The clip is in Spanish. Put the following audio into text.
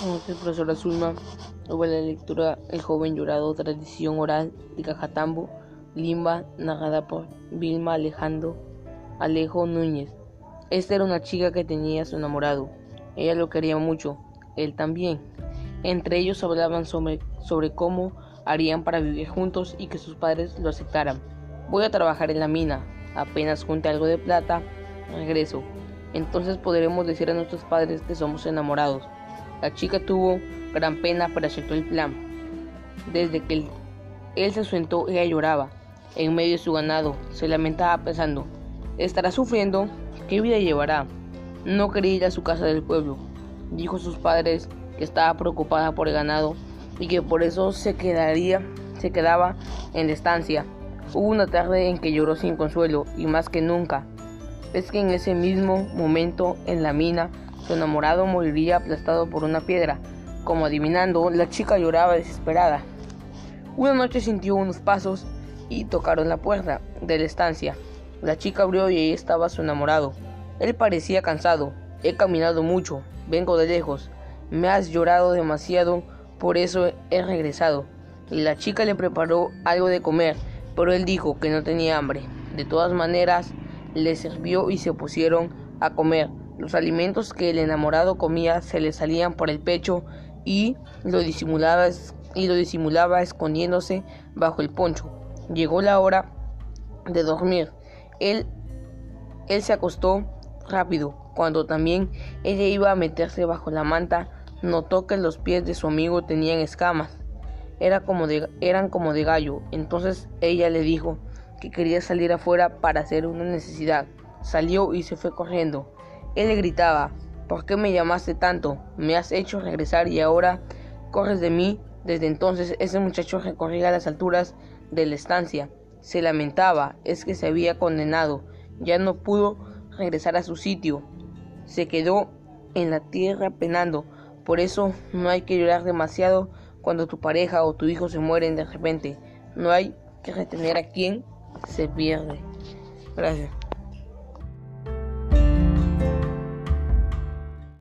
Entonces, profesora Zulma, hubo la lectura El joven llorado, tradición oral de Cajatambo, Limba, narrada por Vilma Alejandro Alejo Núñez. Esta era una chica que tenía a su enamorado. Ella lo quería mucho, él también. Entre ellos hablaban sobre, sobre cómo harían para vivir juntos y que sus padres lo aceptaran. Voy a trabajar en la mina. Apenas junte algo de plata, regreso. Entonces podremos decir a nuestros padres que somos enamorados. La chica tuvo gran pena pero aceptó el plan. Desde que él, se sentó, ella lloraba. En medio de su ganado, se lamentaba pensando, estará sufriendo, ¿qué vida llevará? No quería ir a su casa del pueblo. Dijo a sus padres que estaba preocupada por el ganado y que por eso se quedaría, se quedaba en la estancia. Hubo una tarde en que lloró sin consuelo y más que nunca. Es que en ese mismo momento en la mina su enamorado moriría aplastado por una piedra. Como adivinando, la chica lloraba desesperada. Una noche sintió unos pasos y tocaron la puerta de la estancia. La chica abrió y ahí estaba su enamorado. Él parecía cansado. He caminado mucho, vengo de lejos. Me has llorado demasiado, por eso he regresado. Y la chica le preparó algo de comer, pero él dijo que no tenía hambre. De todas maneras, le sirvió y se pusieron a comer. Los alimentos que el enamorado comía se le salían por el pecho y lo disimulaba, y lo disimulaba escondiéndose bajo el poncho. Llegó la hora de dormir. Él, él se acostó rápido. Cuando también ella iba a meterse bajo la manta, notó que los pies de su amigo tenían escamas. Era como eran como de gallo. Entonces ella le dijo que quería salir afuera para hacer una necesidad. Salió y se fue corriendo. Él le gritaba, ¿por qué me llamaste tanto? Me has hecho regresar y ahora corres de mí. Desde entonces ese muchacho recorría las alturas de la estancia. Se lamentaba, es que se había condenado. Ya no pudo regresar a su sitio. Se quedó en la tierra penando. Por eso no hay que llorar demasiado cuando tu pareja o tu hijo se mueren de repente. No hay que retener a quien se pierde. Gracias.